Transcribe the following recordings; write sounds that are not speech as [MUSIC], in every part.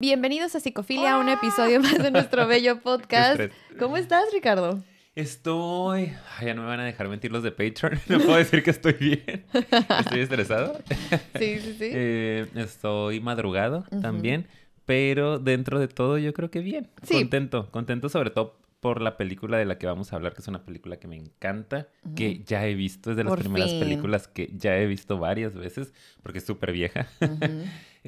Bienvenidos a Psicofilia, un episodio más de nuestro bello [LAUGHS] podcast. ¿Cómo estás, Ricardo? Estoy. Ay, ya no me van a dejar mentir los de Patreon. [LAUGHS] No puedo decir que estoy bien. Estoy estresado. Sí, sí, sí. [LAUGHS] Eh, estoy madrugado también. Pero dentro de todo, yo creo que bien. Contento. Contento, sobre todo por la película de la que vamos a hablar, que es una película que me encanta, que ya he visto. Es de las primeras películas que ya he visto varias veces, porque es súper vieja.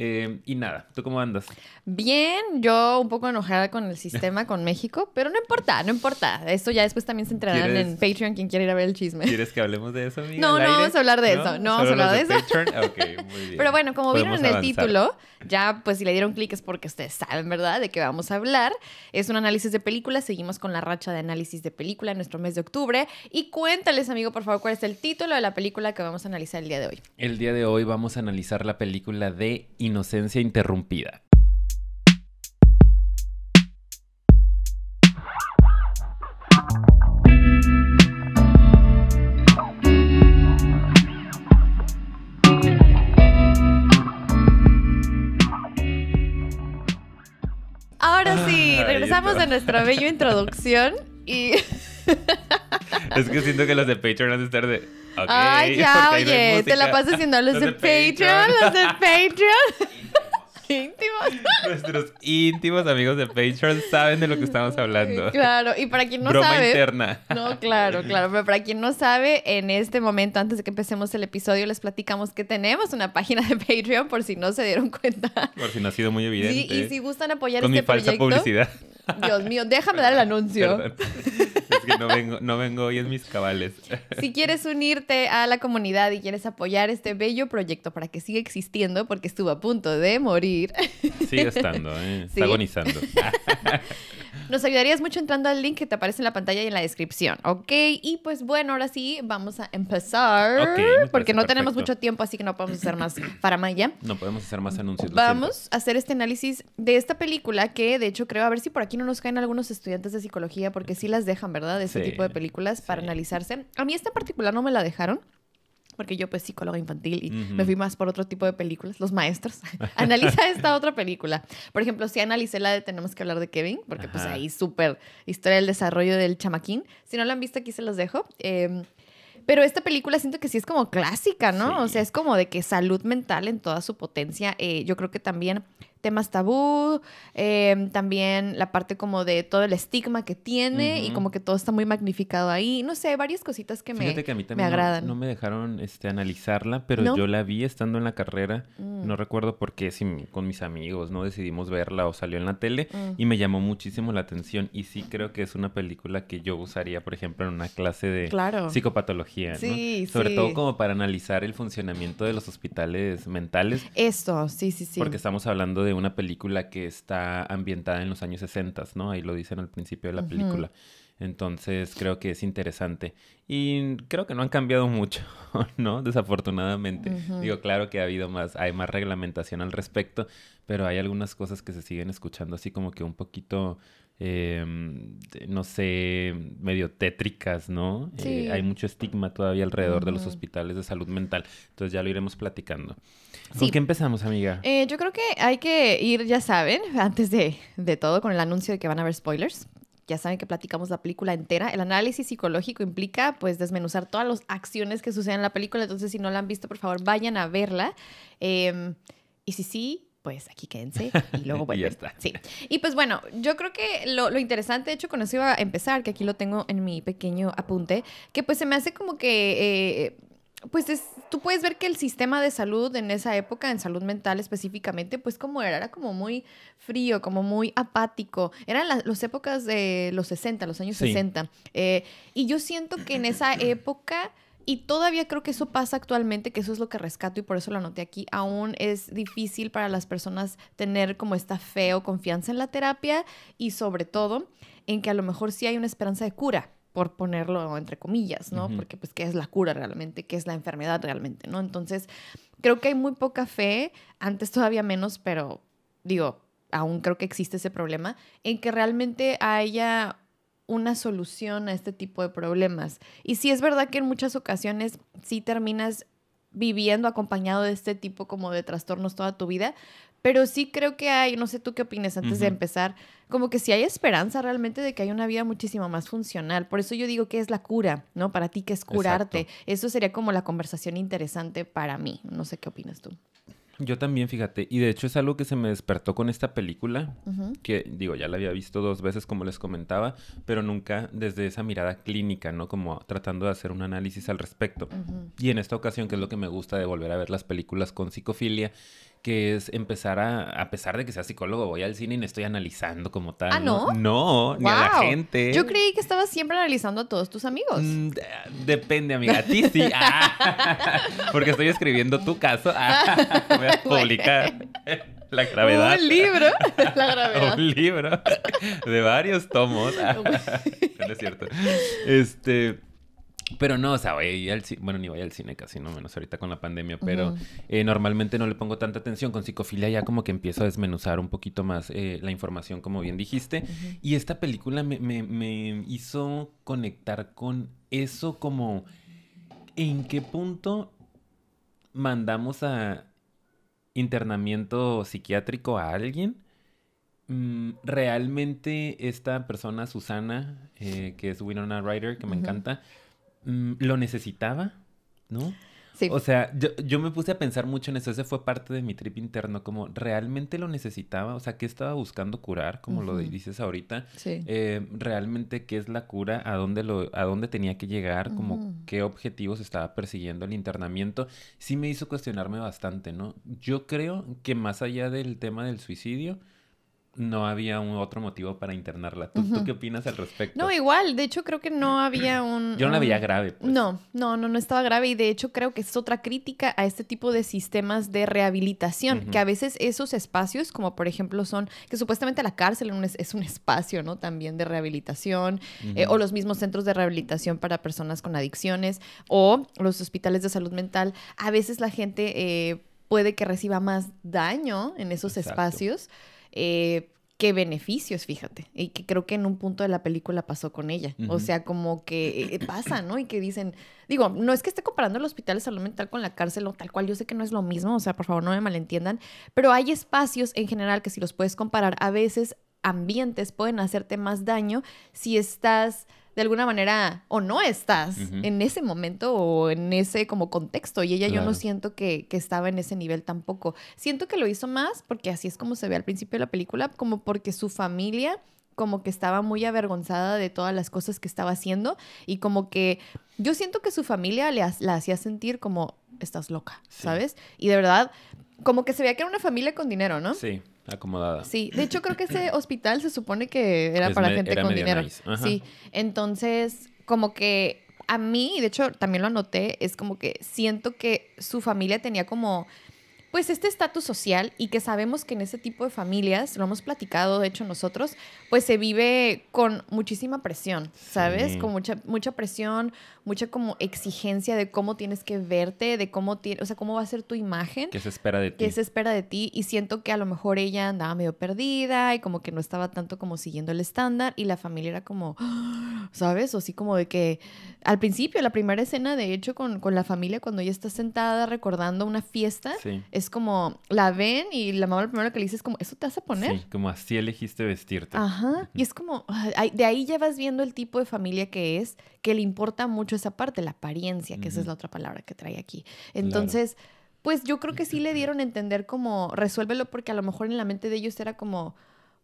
Eh, y nada, ¿tú cómo andas? Bien, yo un poco enojada con el sistema, con México, pero no importa, no importa. Esto ya después también se entrarán en Patreon quien quiera ir a ver el chisme. ¿Quieres que hablemos de eso, amiga? No, no vamos a hablar de eso, no vamos a hablar de, eso. Ok, muy [LAUGHS] bien. Pero bueno, como vieron en el título, ya pues si le dieron clic es porque ustedes saben, ¿verdad?, de qué vamos a hablar. Es un análisis de películas, seguimos con la racha de análisis de película en nuestro mes de octubre. Y cuéntales, amigo, por favor, cuál es el título de la película que vamos a analizar el día de hoy. El día de hoy vamos a analizar la película de Inocencia Interrumpida. Ahora sí, regresamos a nuestra bella introducción y... es que siento que los de Patreon han de estar de... Ay, [LAUGHS] ya, oye, te la pasas haciendo los, de, Patreon, los de [LAUGHS] Patreon. [LAUGHS] íntimos. Nuestros íntimos amigos de Patreon saben de lo que estamos hablando. Claro, y para quien no Broma sabe. interna. No, claro, claro. Pero para quien no sabe, en este momento, antes de que empecemos el episodio, les platicamos que tenemos una página de Patreon, por si no se dieron cuenta. Por si no ha sido muy evidente. Sí, y si gustan apoyar Con este mi falsa publicidad. Dios mío, déjame dar el anuncio. Es que no vengo, no vengo hoy en mis cabales. Si quieres unirte a la comunidad y quieres apoyar este bello proyecto para que siga existiendo, porque estuvo a punto de morir. Sigue estando, ¿eh? está agonizando. [LAUGHS] Nos ayudarías mucho entrando al link que te aparece en la pantalla y en la descripción, ¿ok? Y pues bueno, ahora sí, vamos a empezar. porque no tenemos mucho tiempo, así que no podemos hacer más para Maya. No podemos hacer más anuncios. Vamos a hacer este análisis de esta película que, de hecho, creo, a ver si por aquí no nos caen algunos estudiantes de psicología, porque sí las dejan, ¿verdad? De este tipo de películas para analizarse. A mí esta en particular no me la dejaron porque yo pues psicóloga infantil y me fui más por otro tipo de películas, los maestros. [LAUGHS] Analiza esta [LAUGHS] otra película. Por ejemplo, si analicé la de Tenemos que hablar de Kevin, porque pues ahí súper historia del desarrollo del chamaquín. Si no la han visto, aquí se los dejo. Em, pero esta película siento que sí es como clásica, ¿no? O sea, es como de que salud mental en toda su potencia. Eh, yo creo que también temas tabú, em, también la parte como de todo el estigma que tiene y como que todo está muy magnificado ahí. No sé, varias cositas que, me, que a mí me agradan. No, me dejaron este, analizarla, pero yo la vi estando en la carrera. Mm. No recuerdo por qué, si con mis amigos, ¿no? Decidimos verla o salió en la tele mm. y me llamó muchísimo la atención. Y sí creo que es una película que yo usaría, por ejemplo, en una clase de psicopatología, sí, Sobre todo como para analizar el funcionamiento de los hospitales mentales. Esto, sí, sí, sí. Porque estamos hablando de una película que está ambientada en los años 60, ¿no? Ahí lo dicen al principio de la película. Entonces creo que es interesante. Y creo que no han cambiado mucho, [LAUGHS] ¿no? Desafortunadamente. Digo, claro que ha habido más, hay más reglamentación al respecto, pero hay algunas cosas que se siguen escuchando así como que un poquito Em, no sé, medio tétricas, ¿no? Eh, hay mucho estigma todavía alrededor de los hospitales de salud mental. Entonces ya lo iremos platicando. ¿Con qué empezamos, amiga? Eh, yo creo que hay que ir, ya saben, [LAUGHS] antes de, de todo, con el anuncio de que van a haber spoilers ya saben que platicamos la película entera. El análisis psicológico implica pues desmenuzar todas las acciones que suceden en la película. Entonces, si no la han visto, por favor, vayan a verla. Em, y si sí, pues aquí quédense [LAUGHS] y luego vuelven. y ya está. Sí. Y pues bueno, yo creo que lo, interesante, de hecho, con eso iba a empezar, que aquí lo tengo en mi pequeño apunte, que pues se me hace como que... Eh, pues es, tú puedes ver que el sistema de salud en esa época, en salud mental específicamente, pues como era, era como muy frío, como muy apático. Eran las épocas de los 60, los años 60. Eh, y yo siento que en esa época y todavía creo que eso pasa actualmente, que eso es lo que rescato y por eso lo anoté aquí. Aún es difícil para las personas tener como esta fe o confianza en la terapia y sobre todo en que a lo mejor sí hay una esperanza de cura por ponerlo entre comillas, ¿no? Porque pues qué es la cura realmente, qué es la enfermedad realmente, ¿no? Entonces, creo que hay muy poca fe, antes todavía menos, pero digo, aún creo que existe ese problema, en que realmente haya una solución a este tipo de problemas. Y sí es verdad que en muchas ocasiones sí terminas viviendo acompañado de este tipo como de trastornos toda tu vida, pero sí creo que hay, no sé tú qué opinas antes de empezar, como que sí hay esperanza realmente de que hay una vida muchísimo más funcional. Por eso yo digo que es la cura, ¿no? Para ti que es curarte. Eso sería como la conversación interesante para mí. No sé qué opinas tú. Yo también, fíjate. Y de hecho es algo que se me despertó con esta película, que digo, ya la había visto dos veces como les comentaba, pero nunca desde esa mirada clínica, ¿no? Como tratando de hacer un análisis al respecto. Y en esta ocasión, que es lo que me gusta de volver a ver las películas con psicofilia, que es empezar a, a pesar de que sea psicólogo, voy al cine y me estoy analizando como tal. ¿Ah, no? No, ni a la gente. Yo creí que estabas siempre analizando a todos tus amigos. Mm, depende, amiga. A ti sí. Ah, [LAUGHS] porque estoy escribiendo tu caso. Ah, [LAUGHS] voy a publicar. La gravedad. Un libro. [LAUGHS] La gravedad. Un libro de varios tomos. no es cierto. Este. Pero no, o sea, voy al bueno, ni voy al cine casi, no menos ahorita con la pandemia, pero eh, normalmente no le pongo tanta atención. Con psicofilia ya como que empiezo a desmenuzar un poquito más eh, la información, como bien dijiste. Y esta película me, me, hizo conectar con eso como en qué punto mandamos a internamiento psiquiátrico a alguien. Mm, realmente esta persona, Susana, eh, que es Winona Ryder, que me encanta, lo necesitaba, ¿no? Sí. O sea, yo, me puse a pensar mucho en eso. Ese fue parte de mi trip interno, como realmente lo necesitaba. O sea, ¿qué estaba buscando curar? Como lo dices ahorita. Sí. Eh, realmente, ¿qué es la cura? ¿A dónde, lo, a dónde tenía que llegar? Como qué objetivos estaba persiguiendo el internamiento. Sí me hizo cuestionarme bastante, ¿no? Yo creo que más allá del tema del suicidio, no había un otro motivo para internarla. ¿Tú, qué opinas al respecto? No, igual. De hecho, creo que no [CLEARS THROAT] había un... Yo no la veía grave. Pues. No, no, no, no estaba grave. Y de hecho, creo que es otra crítica a este tipo de sistemas de rehabilitación. Que a veces esos espacios, como por ejemplo son... Que supuestamente la cárcel es un espacio, ¿no? También de rehabilitación. Eh, o los mismos centros de rehabilitación para personas con adicciones. O los hospitales de salud mental. A veces la gente... Eh, puede que reciba más daño en esos espacios eh, qué beneficios, fíjate. Y que creo que en un punto de la película pasó con ella. O sea, como que eh, pasa, ¿no? Y que dicen, digo, no es que esté comparando el hospital de salud mental con la cárcel o tal cual, yo sé que no es lo mismo, o sea, por favor no me malentiendan, pero hay espacios en general que si los puedes comparar, a veces ambientes pueden hacerte más daño si estás de alguna manera o no estás en ese momento o en ese como contexto. Y ella yo no siento que, estaba en ese nivel tampoco. Siento que lo hizo más porque así es como se ve al principio de la película, como porque su familia como que estaba muy avergonzada de todas las cosas que estaba haciendo y como que yo siento que su familia le, la hacía sentir como estás loca, ¿sabes? Y de verdad, como que se veía que era una familia con dinero, ¿no? Sí acomodada. Sí, de hecho creo que ese [CLEARS THROAT] hospital se supone que era para gente con dinero. Sí, entonces como que a mí, de hecho también lo anoté, es como que siento que su familia tenía como pues este estatus social y que sabemos que en ese tipo de familias, lo hemos platicado de hecho nosotros, pues se vive con muchísima presión, ¿sabes? Con mucha, mucha presión, mucha como exigencia de cómo tienes que verte, de cómo tiene, o sea, cómo va a ser tu imagen. ¿Qué se espera de ti? ¿Qué se espera de ti? Y siento que a lo mejor ella andaba medio perdida y como que no estaba tanto como siguiendo el estándar y la familia era como, [GASPS] ¿sabes? O así como de que al principio, la primera escena, de hecho, con, con la familia, cuando ella está sentada recordando una fiesta, es como, la ven y la mamá lo primero que le dice es como, ¿eso te hace poner? Sí, como así elegiste vestirte. Ajá, y es como, de ahí ya vas viendo el tipo de familia que es, que le importa mucho esa parte, la apariencia, que esa es la otra palabra que trae aquí. Entonces... Pues yo creo que sí le dieron a entender como resuélvelo porque a lo mejor en la mente de ellos era como,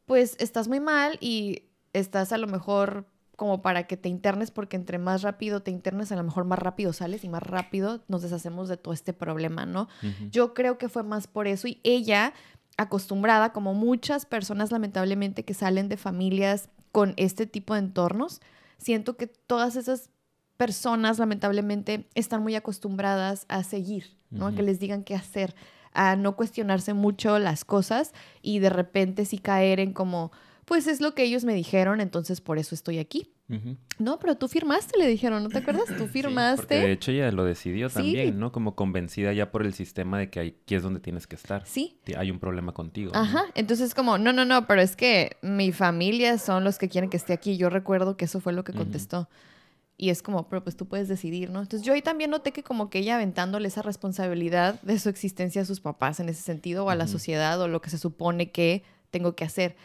pues estás muy mal y estás a lo mejor como para que te internes, porque entre más rápido te internes, a lo mejor más rápido sales y más rápido nos deshacemos de todo este problema, ¿no? Yo creo que fue más por eso y ella, acostumbrada, como muchas personas lamentablemente que salen de familias con este tipo de entornos, siento que todas esas personas lamentablemente están muy acostumbradas a seguir, ¿no? A que les digan qué hacer, a no cuestionarse mucho las cosas y de repente sí caer en como pues es lo que ellos me dijeron, entonces por eso estoy aquí. No, pero tú firmaste, le dijeron, ¿no te acuerdas? Tú firmaste. de hecho ella lo decidió también, ¿no? Como convencida ya por el sistema de que aquí es donde tienes que estar. Sí. Hay un problema contigo. Ajá. Entonces como, no, no, no, pero es que mi familia son los que quieren que esté aquí. Yo recuerdo que eso fue lo que contestó. Y es como, pero pues tú puedes decidir, ¿no? Entonces yo ahí también noté que como que ella aventándole esa responsabilidad de su existencia a sus papás en ese sentido, o a la sociedad, o lo que se supone que tengo que hacer.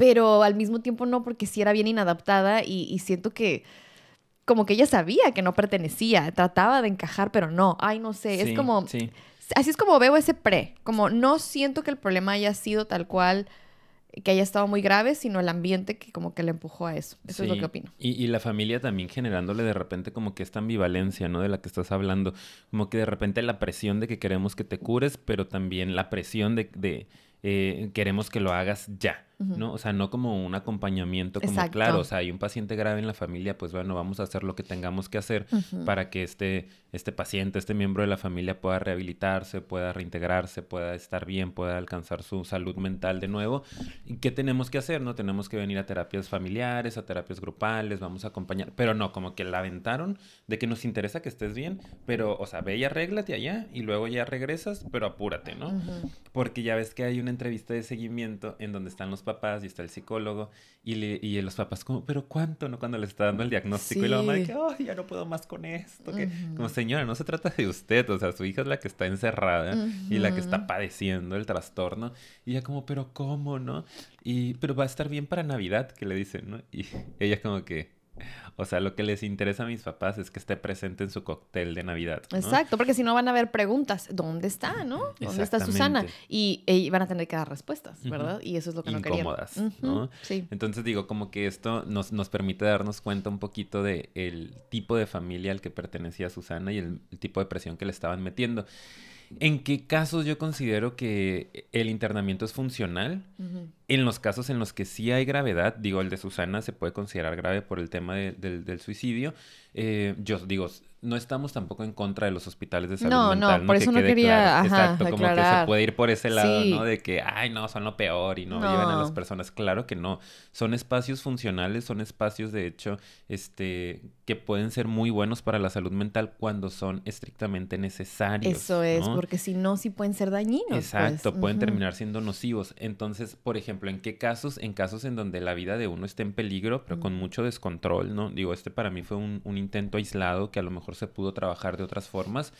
Pero al mismo tiempo no, porque sí era bien inadaptada y, siento que como que ella sabía que no pertenecía, trataba de encajar, pero no. Ay, no sé, es como... Así es como veo ese pre, como no siento que el problema haya sido tal cual que haya estado muy grave, sino el ambiente que como que le empujó a eso. Eso es lo que opino. Y, y, la familia también generándole de repente como que esta ambivalencia, ¿no? De la que estás hablando. Como que de repente la presión de que queremos que te cures, pero también la presión de, de eh, queremos que lo hagas ya. ¿No? O sea, no como un acompañamiento, como claro, o sea, hay un paciente grave en la familia, pues bueno, vamos a hacer lo que tengamos que hacer para que este, este paciente, este miembro de la familia pueda rehabilitarse, pueda reintegrarse, pueda estar bien, pueda alcanzar su salud mental de nuevo. ¿Y qué tenemos que hacer? No tenemos que venir a terapias familiares, a terapias grupales, vamos a acompañar, pero no, como que la aventaron de que nos interesa que estés bien, pero, o sea, ve y arréglate allá y luego ya regresas, pero apúrate, ¿no? Porque ya ves que hay una entrevista de seguimiento en donde están los papás y está el psicólogo y, y los papás como, pero ¿cuánto? ¿No? Cuando le está dando el diagnóstico y la mamá de que, ay, ya no puedo más con esto. que, Como señora, no se trata de usted, o sea, su hija es la que está encerrada y la que está padeciendo el trastorno. Y ella como, pero ¿cómo, no? Y, pero va a estar bien para Navidad, que le dicen, ¿no? Y [LAUGHS] ella como que, o sea, lo que les interesa a mis papás es que esté presente en su cóctel de Navidad. Exacto, porque si no van a haber preguntas. ¿Dónde está, no? ¿Dónde está Susana? Y, van a tener que dar respuestas, ¿verdad? Y eso es lo que no querían. Incómodas, ¿no? Sí. Entonces digo, como que esto nos, nos permite darnos cuenta un poquito del el tipo de familia al que pertenecía Susana y el tipo de presión que le estaban metiendo. ¿En qué casos yo considero que el internamiento es funcional? En los casos en los que sí hay gravedad, digo, el de Susana se puede considerar grave por el tema del suicidio. Eh, yo digo, no estamos tampoco en contra de los hospitales de salud no, mental. No, por eso no quería. Exacto, como que se puede ir por ese lado, ¿no? De que, ay, no, son lo peor y no, llevan a las personas. Claro que no. Son espacios funcionales, son espacios, de hecho, este, que pueden ser muy buenos para la salud mental cuando son estrictamente necesarios. Eso es, porque si no, sí pueden ser dañinos. Pues. Exacto, pueden terminar siendo nocivos. Entonces, por ejemplo, ¿en qué casos? En casos en donde la vida de uno esté en peligro, pero con mucho descontrol, ¿no? Digo, este para mí fue un, un intento aislado que a lo mejor se pudo trabajar de otras formas.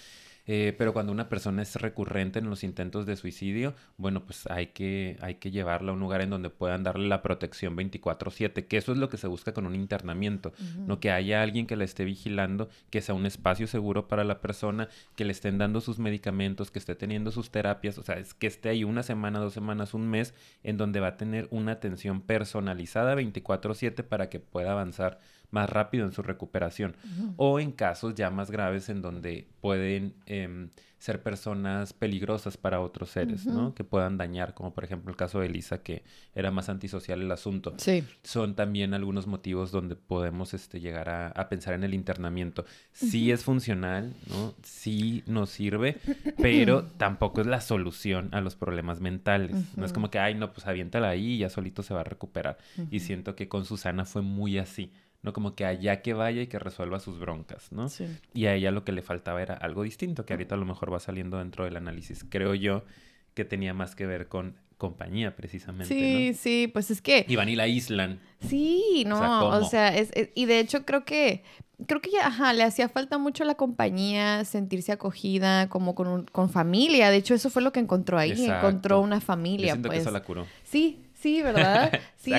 Eh, pero cuando una persona es recurrente en los intentos de suicidio, bueno, pues hay que, hay que llevarla a un lugar en donde puedan darle la protección 24/7, que eso es lo que se busca con un internamiento, no que haya alguien que la esté vigilando, que sea un espacio seguro para la persona, que le estén dando sus medicamentos, que esté teniendo sus terapias, o sea, es que esté ahí una semana, dos semanas, un mes, en donde va a tener una atención personalizada 24/7 para que pueda avanzar más rápido en su recuperación. O en casos ya más graves en donde pueden em, ser personas peligrosas para otros seres, ¿no? Que puedan dañar, como por ejemplo el caso de Elisa, que era más antisocial el asunto. Sí. Son también algunos motivos donde podemos este, llegar a, pensar en el internamiento. Sí es funcional, ¿no? Sí nos sirve, pero [CLEARS THROAT] tampoco es la solución a los problemas mentales. No es como que, ay, no, pues aviéntala ahí y ya solito se va a recuperar. Y siento que con Susana fue muy así. ¿No? Como que allá que vaya y que resuelva sus broncas, ¿no? Sí. Y a ella lo que le faltaba era algo distinto, que ahorita a lo mejor va saliendo dentro del análisis. Creo yo que tenía más que ver con compañía, precisamente. Sí, sí, pues es que. Y van y la aíslan. Sí, no, o sea, es, y de hecho creo que. Creo que ya, ajá, le hacía falta mucho la compañía, sentirse acogida, como con, con familia. De hecho, eso fue lo que encontró ahí. Encontró una familia. Yo siento pues. que eso la curó. Sí, Sí, ¿verdad? [LAUGHS] Sí.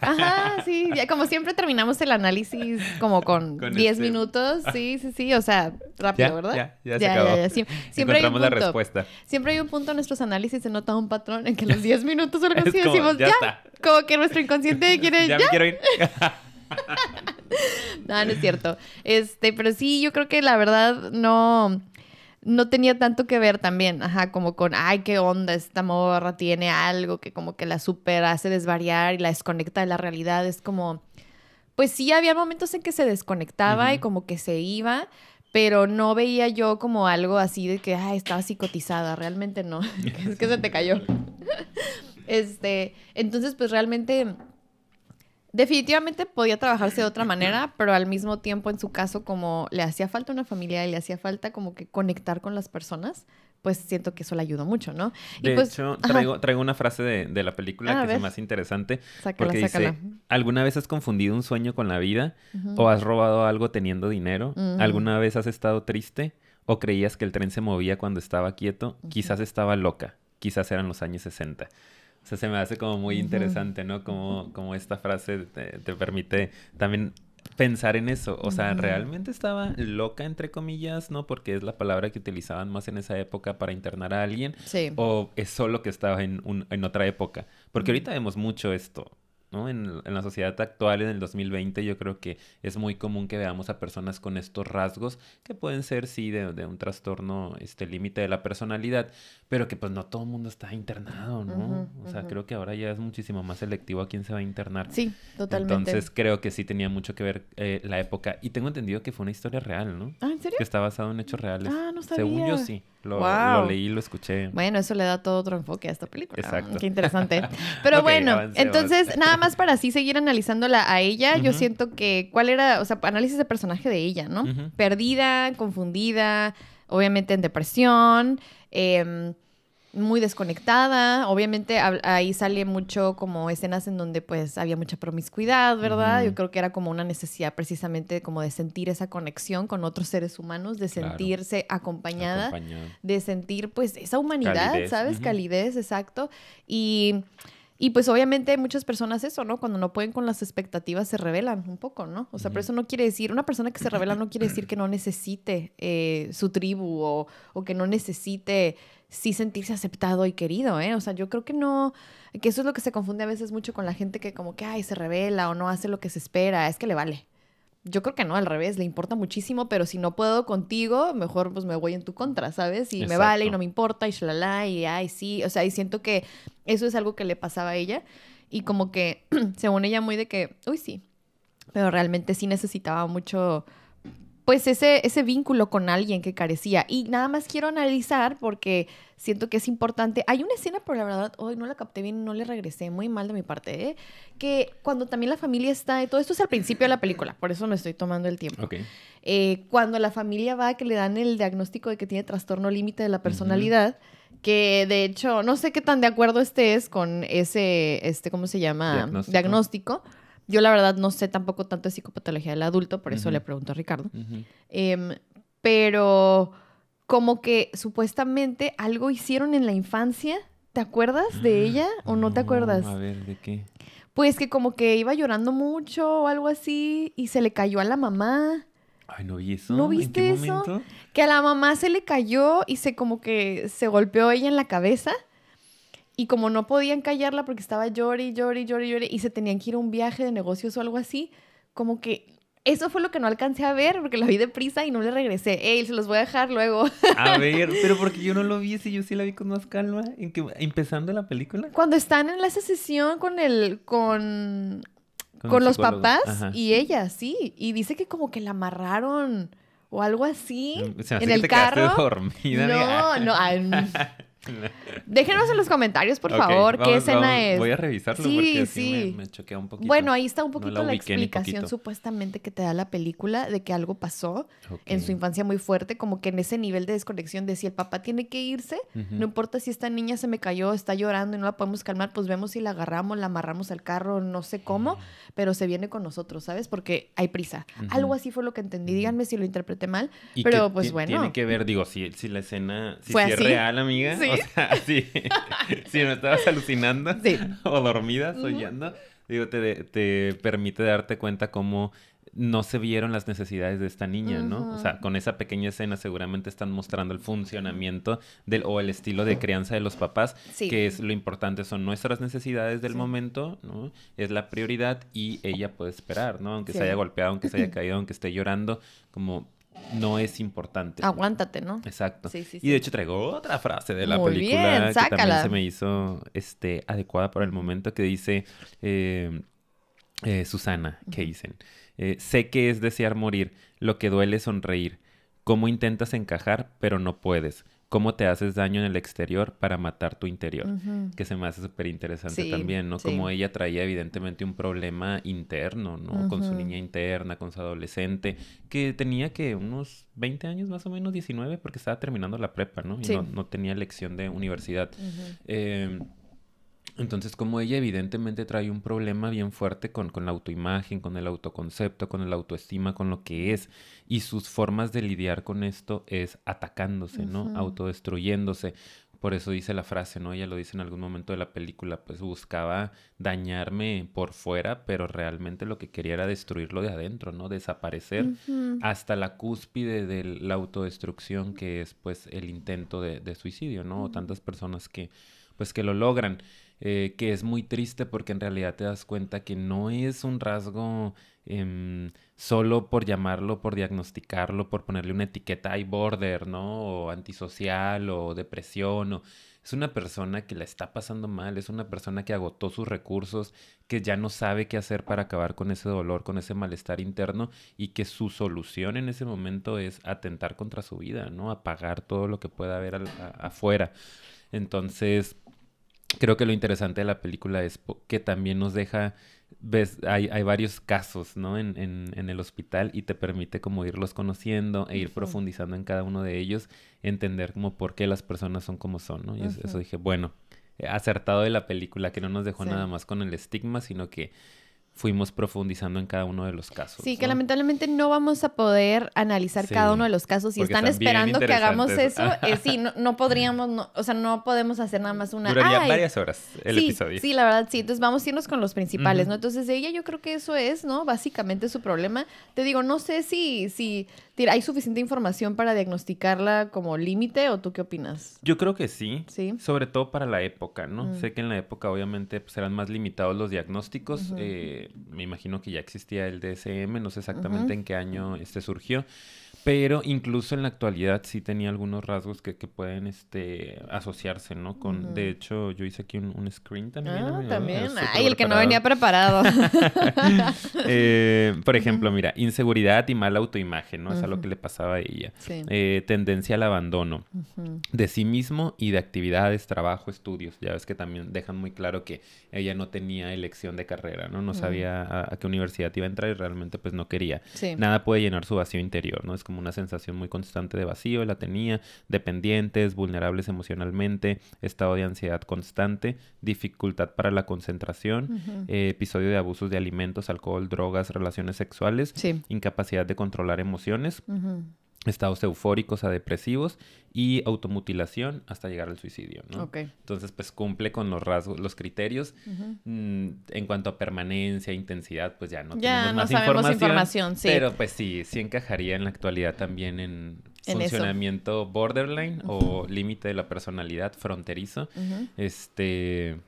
Ajá, sí. Ya como siempre terminamos el análisis como con [LAUGHS] 10 este minutos. Sí, sí, sí. O sea, rápido, ¿verdad? Ya, ya, se acabó. Ya, siempre, Encontramos la respuesta. Siempre hay un punto en nuestros análisis, se nota un patrón en que los 10 minutos o algo [LAUGHS] así decimos, ya, está. como que nuestro inconsciente quiere, ya. ya. me quiero ir. no, no es cierto. Este, pero sí, yo creo que la verdad no no tenía tanto que ver también, ajá, como con, ay, qué onda, esta morra tiene algo que como que la super hace desvariar y la desconecta de la realidad. Es como, pues sí, había momentos en que se desconectaba y como que se iba, pero no veía yo como algo así de que, ay, estaba psicotizada, realmente no, [LAUGHS] es que se te cayó. [LAUGHS] este, entonces, pues realmente Definitivamente podía trabajarse de otra manera, pero al mismo tiempo en su caso como le hacía falta una familia y le hacía falta como que conectar con las personas, pues siento que eso le ayudó mucho, ¿no? De y pues, hecho, traigo, traigo, una frase de, de la película Ah, que es más interesante. Sácala, porque sácala. dice, ¿alguna vez has confundido un sueño con la vida? ¿O has robado algo teniendo dinero? ¿Alguna vez has estado triste? ¿O creías que el tren se movía cuando estaba quieto? Quizás estaba loca. Quizás eran los años 60. O sea, se me hace como muy interesante, ¿no? Como, como esta frase te, te permite también pensar en eso. O sea, realmente estaba loca, entre comillas, ¿no? Porque es la palabra que utilizaban más en esa época para internar a alguien. Sí. ¿O es solo que estaba en, un- en otra época? Porque ahorita vemos mucho esto, ¿no? En, en la sociedad actual, en el 2020, yo creo que es muy común que veamos a personas con estos rasgos que pueden ser, sí, de, de un trastorno este límite de la personalidad, pero que pues no todo el mundo está internado, ¿no? O sea, creo que ahora ya es muchísimo más selectivo a quién se va a internar. Sí, totalmente. Entonces creo que sí tenía mucho que ver eh, la época. Y tengo entendido que fue una historia real, ¿no? Ah, ¿en serio? Que está basado en hechos reales. Ah, no Según yo sabía. sí. Lo, leí, lo escuché. Bueno, eso le da todo otro enfoque a esta película. Exacto. Qué interesante. [LAUGHS] Pero bueno, entonces, nada más para así seguir analizándola a ella, yo siento que, ¿cuál era? O sea, análisis de personaje de ella, ¿no? Perdida, confundida, obviamente en depresión, em, muy desconectada. Obviamente ahí sale mucho como escenas en donde pues había mucha promiscuidad, ¿verdad? Yo creo que era como una necesidad precisamente como de sentir esa conexión con otros seres humanos, de Claro. sentirse acompañada Acompañado. de sentir pues esa humanidad, Calidez, ¿sabes? Calidez, exacto. Y, y pues obviamente muchas personas eso, ¿no? Cuando no pueden con las expectativas se revelan un poco, ¿no? O sea, pero eso no quiere decir, una persona que se revela no quiere decir que no necesite eh, su tribu o, o que no necesite sí sentirse aceptado y querido, ¿eh? O sea, yo creo que no, que eso es lo que se confunde a veces mucho con la gente que como que, ay, se revela o no hace lo que se espera, es que le vale. Yo creo que no, al revés, le importa muchísimo, pero si no puedo contigo, mejor pues me voy en tu contra, ¿sabes? Y me vale y no me importa y shalala y ay, sí, o sea, y siento que eso es algo que le pasaba a ella y como que [CLEARS THROAT] según ella muy de que, uy, sí, pero realmente sí necesitaba mucho pues ese, ese vínculo con alguien que carecía. Y nada más quiero analizar porque siento que es importante. Hay una escena, pero la verdad, hoy no la capté bien, no le regresé, muy mal de mi parte, ¿eh? que cuando también la familia está, y todo esto es al principio de la película, por eso no estoy tomando el tiempo. Ok. Eh, cuando la familia va, que le dan el diagnóstico de que tiene trastorno límite de la personalidad, que de hecho, no sé qué tan de acuerdo estés con ese, este, ¿cómo se llama? Diagnóstico. diagnóstico. Yo la verdad no sé tampoco tanto de psicopatología del adulto, por eso le pregunto a Ricardo. Em, pero como que supuestamente algo hicieron en la infancia. ¿Te acuerdas de ella o no, te acuerdas? A ver, ¿de qué? Pues que como que iba llorando mucho o algo así y se le cayó a la mamá. Ay, ¿no vi eso? ¿No ¿En viste qué eso? momento? Que a la mamá se le cayó y se como que se golpeó ella en la cabeza. Y como no podían callarla porque estaba llori, llori, llori, llori y se tenían que ir a un viaje de negocios o algo así, como que eso fue lo que no alcancé a ver porque la vi deprisa y no le regresé. Ey, se los voy a dejar luego. [LAUGHS] A ver, [LAUGHS] pero porque yo no lo vi, si yo sí la vi con más calma, en que, empezando la película. Cuando están en esa sesión con el, con, con, los papás Ajá. y ella, sí. Y dice que como que la amarraron o algo así Se me hace en que el te carro. [LAUGHS] dormida. No, no. ay, mm. [LAUGHS] Déjenos en los comentarios, por favor, qué escena vamos- es. Voy a revisarlo Sí, porque sí. Me, me choquea un poquito. Bueno, ahí está un No poquito la explicación poquito. supuestamente que te da la película de que algo pasó en su infancia muy fuerte, como que en ese nivel de desconexión de si el papá tiene que irse, no importa si esta niña se me cayó, está llorando y no la podemos calmar, pues vemos si la agarramos, la amarramos al carro, no sé cómo, pero se viene con nosotros, ¿sabes? Porque hay prisa. Algo así fue lo que entendí, díganme si lo interpreté mal, Y pero pues bueno. Tiene que ver, digo, si, si la escena si, ¿Fue sí es real, amiga. Sí. O sea, [LAUGHS] [LAUGHS] si, si no estabas alucinando Sí. [LAUGHS] o dormida, soñando, digo, te, te permite darte cuenta cómo no se vieron las necesidades de esta niña, ¿no? O sea, con esa pequeña escena seguramente están mostrando el funcionamiento del, o el estilo de crianza de los papás, Sí. que es lo importante, son nuestras necesidades del Sí. momento, ¿no? Es la prioridad y ella puede esperar, ¿no? Aunque Sí. se haya golpeado, aunque se haya caído, aunque esté llorando, como no es importante. Aguántate, ¿no? Exacto. Sí, sí, Y de hecho traigo otra frase de la Muy película bien, que también se me hizo este, adecuada para el momento, que dice eh, eh, Susana Keisen. eh, sé que es desear morir, lo que duele es sonreír. Cómo intentas encajar, pero no puedes. Cómo te haces daño en el exterior para matar tu interior, que se me hace súper interesante también, ¿no? Como ella traía evidentemente un problema interno, ¿no? Con su niña interna, con su adolescente, que tenía que unos 20 años más o menos, 19, porque estaba terminando la prepa, ¿no? Y no, no, tenía elección de universidad. Eh, entonces, como ella evidentemente trae un problema bien fuerte con, con, la autoimagen, con el autoconcepto, con el autoestima, con lo que es, y sus formas de lidiar con esto es atacándose, ¿no? Autodestruyéndose. Por eso dice la frase, ¿no? Ella lo dice en algún momento de la película, pues buscaba dañarme por fuera, pero realmente lo que quería era destruirlo de adentro, ¿no? Desaparecer hasta la cúspide de la autodestrucción que es pues el intento de, de suicidio, ¿no? O tantas personas que pues que lo logran. Eh, que es muy triste porque en realidad te das cuenta que no es un rasgo em, solo por llamarlo, por diagnosticarlo, por ponerle una etiqueta, hay border, ¿no? O antisocial o depresión o... Es una persona que la está pasando mal, es una persona que agotó sus recursos, que ya no sabe qué hacer para acabar con ese dolor, con ese malestar interno y que su solución en ese momento es atentar contra su vida, ¿no? Apagar todo lo que pueda haber afuera. Entonces, creo que lo interesante de la película es que también nos deja, ves, hay, hay varios casos, ¿no? En, en, en, el hospital y te permite como irlos conociendo e ir profundizando en cada uno de ellos, entender como por qué las personas son como son, ¿no? Y eso dije, bueno, acertado de la película, que no nos dejó nada más con el estigma, sino que fuimos profundizando en cada uno de los casos. Sí, que lamentablemente no vamos a poder analizar cada uno de los casos. Si están, esperando que hagamos eso, eh, sí, no, [LAUGHS] podríamos, o sea, no podemos hacer nada más una... Duraría varias horas el episodio. Sí, la verdad, sí. Entonces vamos a irnos con los principales, ¿no? Entonces ella yo creo que eso es, ¿no? Básicamente su problema. Te digo, no sé si, si ¿Hay suficiente información para diagnosticarla como límite o tú qué opinas? Yo creo que sí. Sí. Sobre todo para la época, ¿no? Mm. Sé que en la época obviamente pues, eran más limitados los diagnósticos. Eh, me imagino que ya existía el DSM, no sé exactamente en qué año este surgió. Pero incluso en la actualidad sí tenía algunos rasgos que, que pueden este, asociarse, ¿no? Con, De hecho, yo hice aquí un, screen también. Ah, también. Ay, el que no venía preparado. [LAUGHS] Eh, por ejemplo, mira, inseguridad y mala autoimagen, ¿no? Es algo que le pasaba a ella. Eh, tendencia al abandono de sí mismo y de actividades, trabajo, estudios. Ya ves que también dejan muy claro que ella no tenía elección de carrera, ¿no? No sabía a, qué universidad iba a entrar y realmente pues no quería. Nada puede llenar su vacío interior, ¿no? Es como una sensación muy constante de vacío, la tenía, dependientes, vulnerables emocionalmente, estado de ansiedad constante, dificultad para la concentración, eh, episodio de abusos de alimentos, alcohol, drogas, relaciones sexuales, incapacidad de controlar emociones estados eufóricos a depresivos y automutilación hasta llegar al suicidio, ¿no? Entonces, pues cumple con los rasgos, los criterios. Mm, en cuanto a permanencia, intensidad, pues ya no tenemos más información, Pero pues sí, sí encajaría en la actualidad también en, funcionamiento borderline o límite de la personalidad fronterizo. Este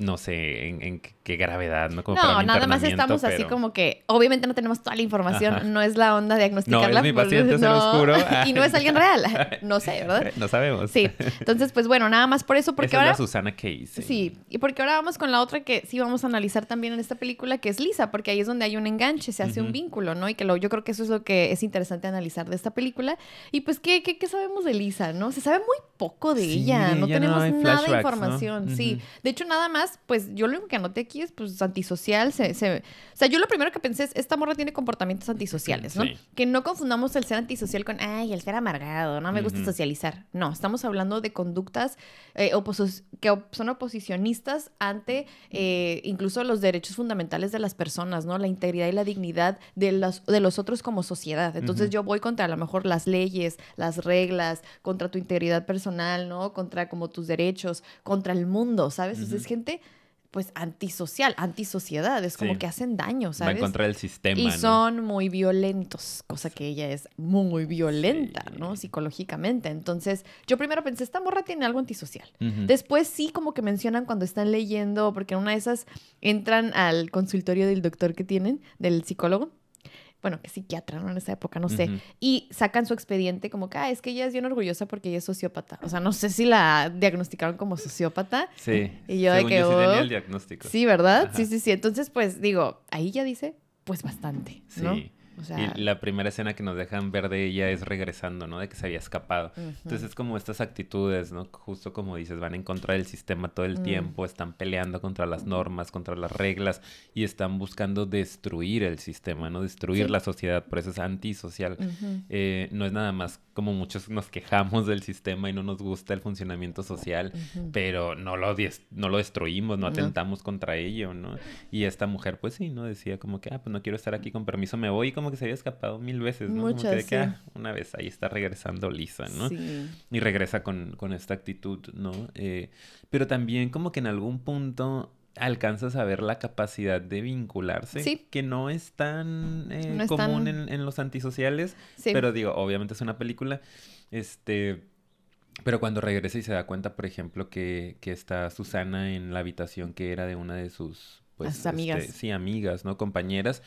no sé en, qué gravedad, ¿no? Como no, nada más estamos así como que, obviamente no tenemos toda la información, no es la onda diagnosticarla. No, es mi paciente, oscuro. [LAUGHS] y no es alguien real, [LAUGHS] no sé, ¿verdad? [LAUGHS] No sabemos. Sí, entonces pues bueno, nada más por eso, porque ahora... Es la Susana Case. Sí, y porque ahora vamos con la otra que sí vamos a analizar también en esta película, que es Lisa, porque ahí es donde hay un enganche, se hace un vínculo, ¿no? Y que lo, yo creo que eso es lo que es interesante analizar de esta película. Y pues, ¿qué, qué, qué sabemos de Lisa, no? Se sabe muy poco de ella, no tenemos nada de información, sí. De hecho, nada más, pues yo lo único que anoté aquí es pues antisocial. Se, se, o sea, yo lo primero que pensé es, esta morra tiene comportamientos antisociales, ¿no? Que no confundamos el ser antisocial con, ay, el ser amargado, no me gusta socializar. No, estamos hablando de conductas eh, que son oposicionistas ante eh, incluso los derechos fundamentales de las personas, ¿no? La integridad y la dignidad de los, de los otros como sociedad. Entonces yo voy contra a lo mejor las leyes, las reglas, contra tu integridad personal, ¿no? Contra como tus derechos, contra el mundo, ¿sabes? Entonces es gente pues antisocial, antisociedad, es como que hacen daño, ¿sabes? Va contra el sistema. Y son muy violentos, cosa que ella es muy violenta, ¿no? Psicológicamente. Entonces, yo primero pensé, esta morra tiene algo antisocial. Después sí como que mencionan cuando están leyendo, porque en una de esas entran al consultorio del doctor que tienen, del psicólogo, bueno, que psiquiatra, ¿no? En esa época, no sé. Y sacan su expediente como que, ah, es que ella es bien orgullosa porque ella es sociópata. O sea, no sé si la diagnosticaron como sociópata. Sí. Y yo de que... Yo sí tenía oh". el diagnóstico. Sí, ¿verdad? Sí, sí, sí. Entonces, pues, digo, ahí ya dice, pues bastante, ¿no? Sí. Y la primera escena que nos dejan ver de ella es regresando, ¿no? De que se había escapado. Entonces es como estas actitudes, ¿no? Justo como dices, van en contra del sistema todo el mm. tiempo, están peleando contra las normas, contra las reglas y están buscando destruir el sistema, ¿no? Destruir la sociedad, por eso es antisocial. Eh, no es nada más como muchos nos quejamos del sistema y no nos gusta el funcionamiento social, pero no lo, no lo destruimos, no atentamos contra ello, ¿no? Y esta mujer, pues sí, ¿no? Decía como que, ah, pues no quiero estar aquí, con permiso me voy, y como que se había escapado mil veces, ¿no? Muchas, como que, ah, una vez ahí está regresando Lisa, ¿no? Sí. Y regresa con, con esta actitud, ¿no? Eh, pero también como que en algún punto alcanzas a ver la capacidad de vincularse, sí. que no es tan eh, común En, en, los antisociales, sí. pero digo, obviamente es una película, este, pero cuando regresa y se da cuenta, por ejemplo, que, que está Susana en la habitación que era de una de sus pues, amigas. Este, sí, amigas, ¿no? Compañeras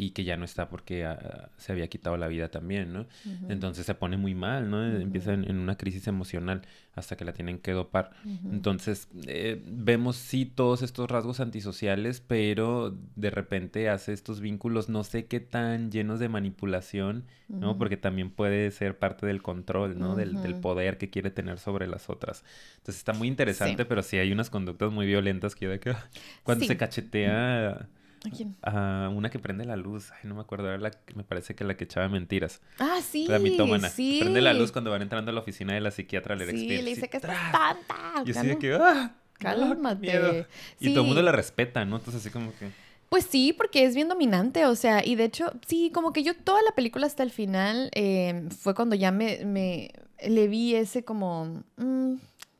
y que ya no está porque ah, se había quitado la vida también, ¿no? Entonces se pone muy mal, ¿no? Empieza en, una crisis emocional hasta que la tienen que dopar. Entonces eh, vemos sí todos estos rasgos antisociales, pero de repente hace estos vínculos no sé qué tan llenos de manipulación, ¿no? Porque también puede ser parte del control, ¿no? Del, poder que quiere tener sobre las otras. Entonces está muy interesante, pero sí hay unas conductas muy violentas que yo de que [LAUGHS] cuando se cachetea ¿A quién? A una que prende la luz. Ay, no me acuerdo. Era la me parece que la que echaba mentiras. Ah, sí. La mitómana. Sí. Prende la luz cuando van entrando a la oficina de la psiquiatra Sí, le dice que es tanta. Y así de que, ¡ah! Cálmate. Y todo el mundo la respeta, ¿no? Entonces, así como que. Pues sí, porque es bien dominante, o sea, y de hecho, sí, como que yo toda la película hasta el final eh, fue cuando ya me, me le vi ese como, mm,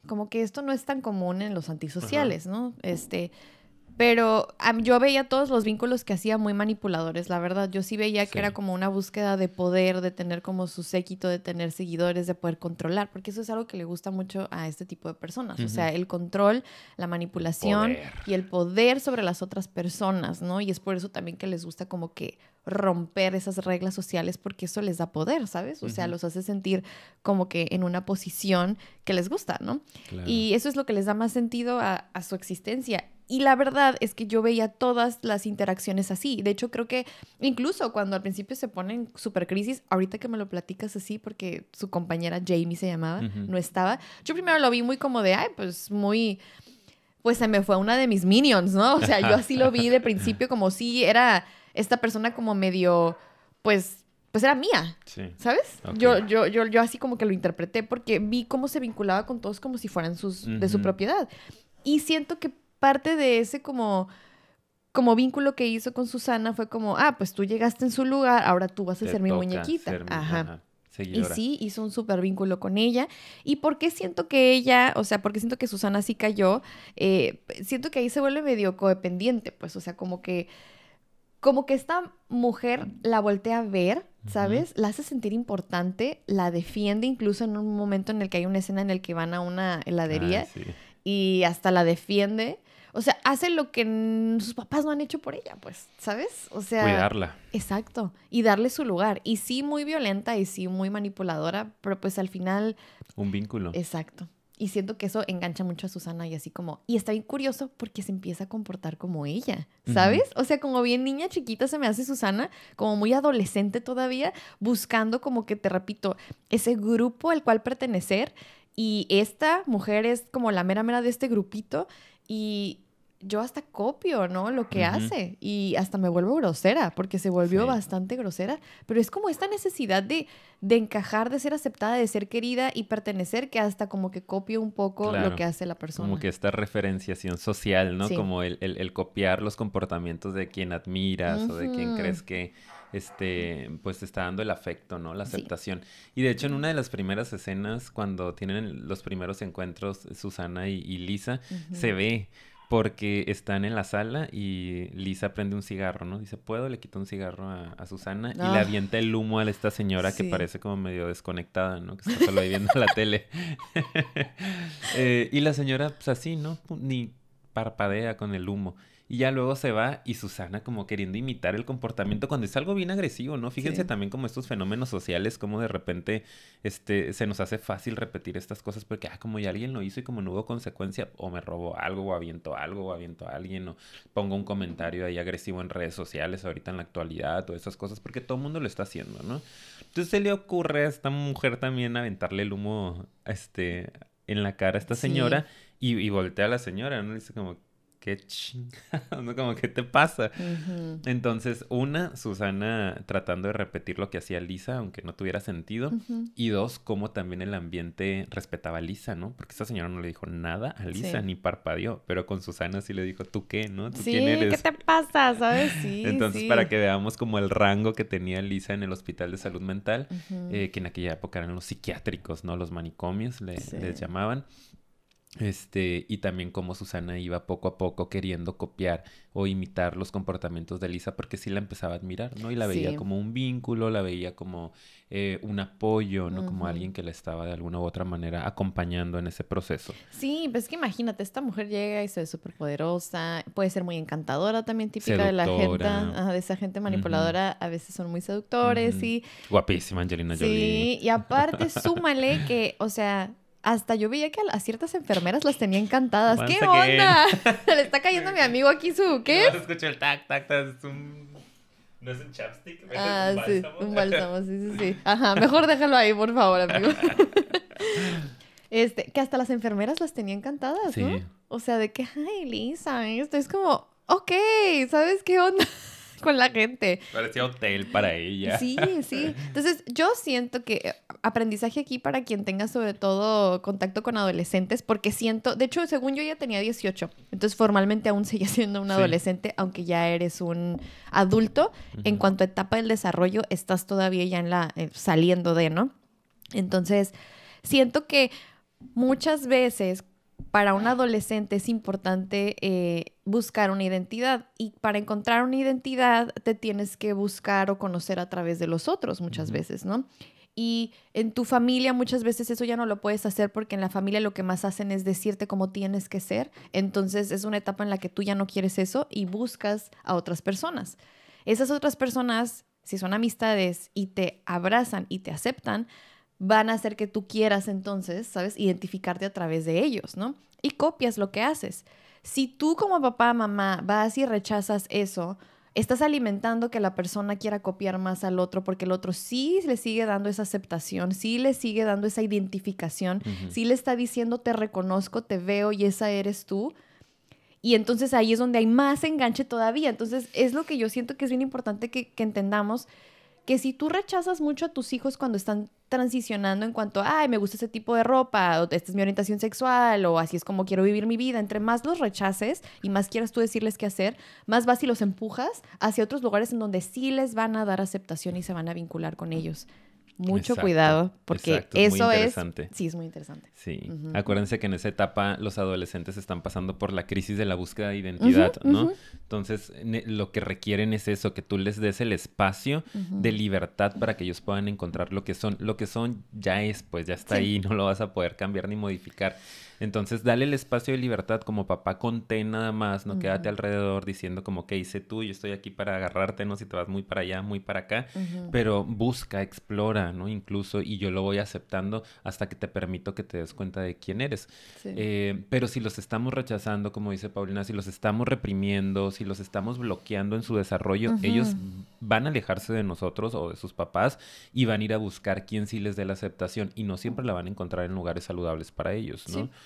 como que esto no es tan común en los antisociales, ¿no? Este, pero yo veía todos los vínculos que hacía muy manipuladores, la verdad. Yo sí veía que era como una búsqueda de poder, de tener como su séquito, de tener seguidores, de poder controlar, porque eso es algo que le gusta mucho a este tipo de personas. O sea, el control, la manipulación y el poder sobre las otras personas, ¿no? Y es por eso también que les gusta como que romper esas reglas sociales porque eso les da poder, ¿sabes? O sea, los hace sentir como que en una posición que les gusta, ¿no? Y eso es lo que les da más sentido a, a su existencia y la verdad es que yo veía todas las interacciones así. De hecho, creo que incluso cuando al principio se ponen super crisis, ahorita que me lo platicas así, porque su compañera Jamie se llamaba, no estaba. Yo primero lo vi muy como de, ay, pues muy pues se me fue una de mis minions, ¿no? O sea, yo así lo vi de principio como si era esta persona como medio, pues, pues era mía, sí. ¿sabes? Yo, yo, yo, yo así como que lo interpreté porque vi cómo se vinculaba con todos como si fueran sus, de su propiedad. Y siento que parte de ese como como vínculo que hizo con Susana fue como, ah, pues tú llegaste en su lugar, ahora tú vas a ser mi muñequita. ajá. Y sí, hizo un súper vínculo con ella. ¿Y por qué siento que ella, o sea, porque siento que Susana sí cayó? Eh, siento que ahí se vuelve medio codependiente, pues, o sea, como que, como que esta mujer la voltea a ver, ¿sabes? La hace sentir importante, la defiende incluso en un momento en el que hay una escena en el que van a una heladería. Ah, sí y hasta la defiende. O sea, hace lo que sus papás no han hecho por ella, pues, ¿sabes? O sea... Cuidarla. Exacto. Y darle su lugar. Y sí, muy violenta y sí, muy manipuladora, pero pues al final... Un vínculo. Exacto. Y siento que eso engancha mucho a Susana y así como... Y está bien curioso porque se empieza a comportar como ella, ¿sabes? O sea, como bien niña chiquita se me hace Susana, como muy adolescente todavía, buscando como que, te repito, ese grupo al cual pertenecer y esta mujer es como la mera mera de este grupito y yo hasta copio, ¿no? Lo que hace y hasta me vuelvo grosera porque se volvió bastante grosera, pero es como esta necesidad de, de, encajar, de ser aceptada, de ser querida y pertenecer que hasta como que copio un poco lo que hace la persona. Como que esta referenciación social, ¿no? Como el, el, copiar los comportamientos de quien admiras o de quien crees que este, pues está dando el afecto, ¿no? La aceptación. Y de hecho, en una de las primeras escenas, cuando tienen los primeros encuentros, Susana y, Lisa, se ve porque están en la sala y Lisa prende un cigarro, ¿no? Dice, ¿puedo? Le quita un cigarro a, Susana y le ah. avienta el humo a esta señora que parece como medio desconectada, ¿no? Que está solo ahí viendo la [LAUGHS] tele. [LAUGHS] Eh, y la señora, pues así, ¿no? Ni parpadea con el humo. Y ya luego se va y Susana como queriendo imitar el comportamiento cuando es algo bien agresivo, ¿no? Fíjense también como estos fenómenos sociales, como de repente este, se nos hace fácil repetir estas cosas porque, ah, como ya alguien lo hizo y como no hubo consecuencia, o me robo algo, o aviento algo, o aviento a alguien, o pongo un comentario ahí agresivo en redes sociales ahorita en la actualidad, o esas cosas, porque todo el mundo lo está haciendo, ¿no? Entonces se le ocurre a esta mujer también aventarle el humo este, en la cara a esta señora y, y voltea a la señora, ¿no? Dice como, qué chingado, ¿no? Como, ¿qué te pasa? Entonces, una, Susana tratando de repetir lo que hacía Lisa, aunque no tuviera sentido. Y dos, cómo también el ambiente respetaba a Lisa, ¿no? Porque esta señora no le dijo nada a Lisa, ni parpadeó. Pero con Susana sí le dijo, ¿tú qué, no? ¿Tú quién eres? ¿qué te pasa? ¿Sabes? Sí, [LAUGHS] Entonces, para que veamos como el rango que tenía Lisa en el hospital de salud mental, eh, que en aquella época eran los psiquiátricos, ¿no? Los manicomios les llamaban. Este, y también cómo Susana iba poco a poco queriendo copiar o imitar los comportamientos de Lisa porque sí la empezaba a admirar, ¿no? Y la veía como un vínculo, la veía como eh, un apoyo, ¿no? Como alguien que la estaba de alguna u otra manera acompañando en ese proceso. Sí, pues que imagínate, esta mujer llega y se ve súper poderosa, puede ser muy encantadora también, típica de la gente, de esa gente manipuladora, a veces son muy seductores y... Guapísima Angelina Jolie. Sí, y aparte [LAUGHS] súmale que, o sea hasta yo veía que a ciertas enfermeras las tenía encantadas. ¿Qué onda? Se [LAUGHS] le está cayendo a mi [LAUGHS] amigo aquí su... ¿Qué? No escucho el tac, tac, tac. Es un... ¿No es un chapstick? Ah, un sí. Un bálsamo, sí, sí, sí. [LAUGHS] Ajá, mejor déjalo ahí, por favor, amigo. este, que hasta las enfermeras las tenía encantadas, ¿no? O sea, de que, ay, Lisa, esto es como... Ok, ¿sabes qué onda? [LAUGHS] con la gente. Parecía hotel para ella. Sí, sí. Entonces, yo siento que eh, aprendizaje aquí para quien tenga sobre todo contacto con adolescentes, porque siento, de hecho, según yo ya tenía 18, entonces formalmente aún seguía siendo un adolescente, aunque ya eres un adulto. En cuanto a etapa del desarrollo, estás todavía ya en la, eh, saliendo de, ¿no? Entonces, siento que muchas veces para un adolescente es importante eh, buscar una identidad y para encontrar una identidad te tienes que buscar o conocer a través de los otros muchas veces, ¿no? Y en tu familia muchas veces eso ya no lo puedes hacer porque en la familia lo que más hacen es decirte cómo tienes que ser. Entonces es una etapa en la que tú ya no quieres eso y buscas a otras personas. Esas otras personas, si son amistades y te abrazan y te aceptan, van a hacer que tú quieras entonces, ¿sabes? Identificarte a través de ellos, ¿no? Y copias lo que haces. Si tú como papá, mamá vas y rechazas eso, estás alimentando que la persona quiera copiar más al otro porque el otro sí le sigue dando esa aceptación, sí le sigue dando esa identificación, sí le está diciendo te reconozco, te veo y esa eres tú. Y entonces ahí es donde hay más enganche todavía. Entonces es lo que yo siento que es bien importante que, que entendamos que si tú rechazas mucho a tus hijos cuando están transicionando en cuanto, ay, me gusta ese tipo de ropa, o esta es mi orientación sexual, o así es como quiero vivir mi vida, entre más los rechaces y más quieras tú decirles qué hacer, más vas y los empujas hacia otros lugares en donde sí les van a dar aceptación y se van a vincular con ellos mucho cuidado porque eso es sí es muy interesante. Sí acuérdense que en esa etapa los adolescentes están pasando por la crisis de la búsqueda de identidad no entonces lo que requieren es eso que tú les des el espacio de libertad para que ellos puedan encontrar lo que son. Lo que son ya es pues ya está ahí no lo vas a poder cambiar ni modificar entonces, dale el espacio de libertad como papá, contén nada más, no quédate alrededor diciendo como que hice tú, yo estoy aquí para agarrarte, no si te vas muy para allá, muy para acá, pero busca, explora, ¿no? Incluso, y yo lo voy aceptando hasta que te permito que te des cuenta de quién eres. Eh, pero si los estamos rechazando, como dice Paulina, si los estamos reprimiendo, si los estamos bloqueando en su desarrollo, ellos van a alejarse de nosotros o de sus papás y van a ir a buscar quién sí les dé la aceptación y no siempre la van a encontrar en lugares saludables para ellos, ¿no?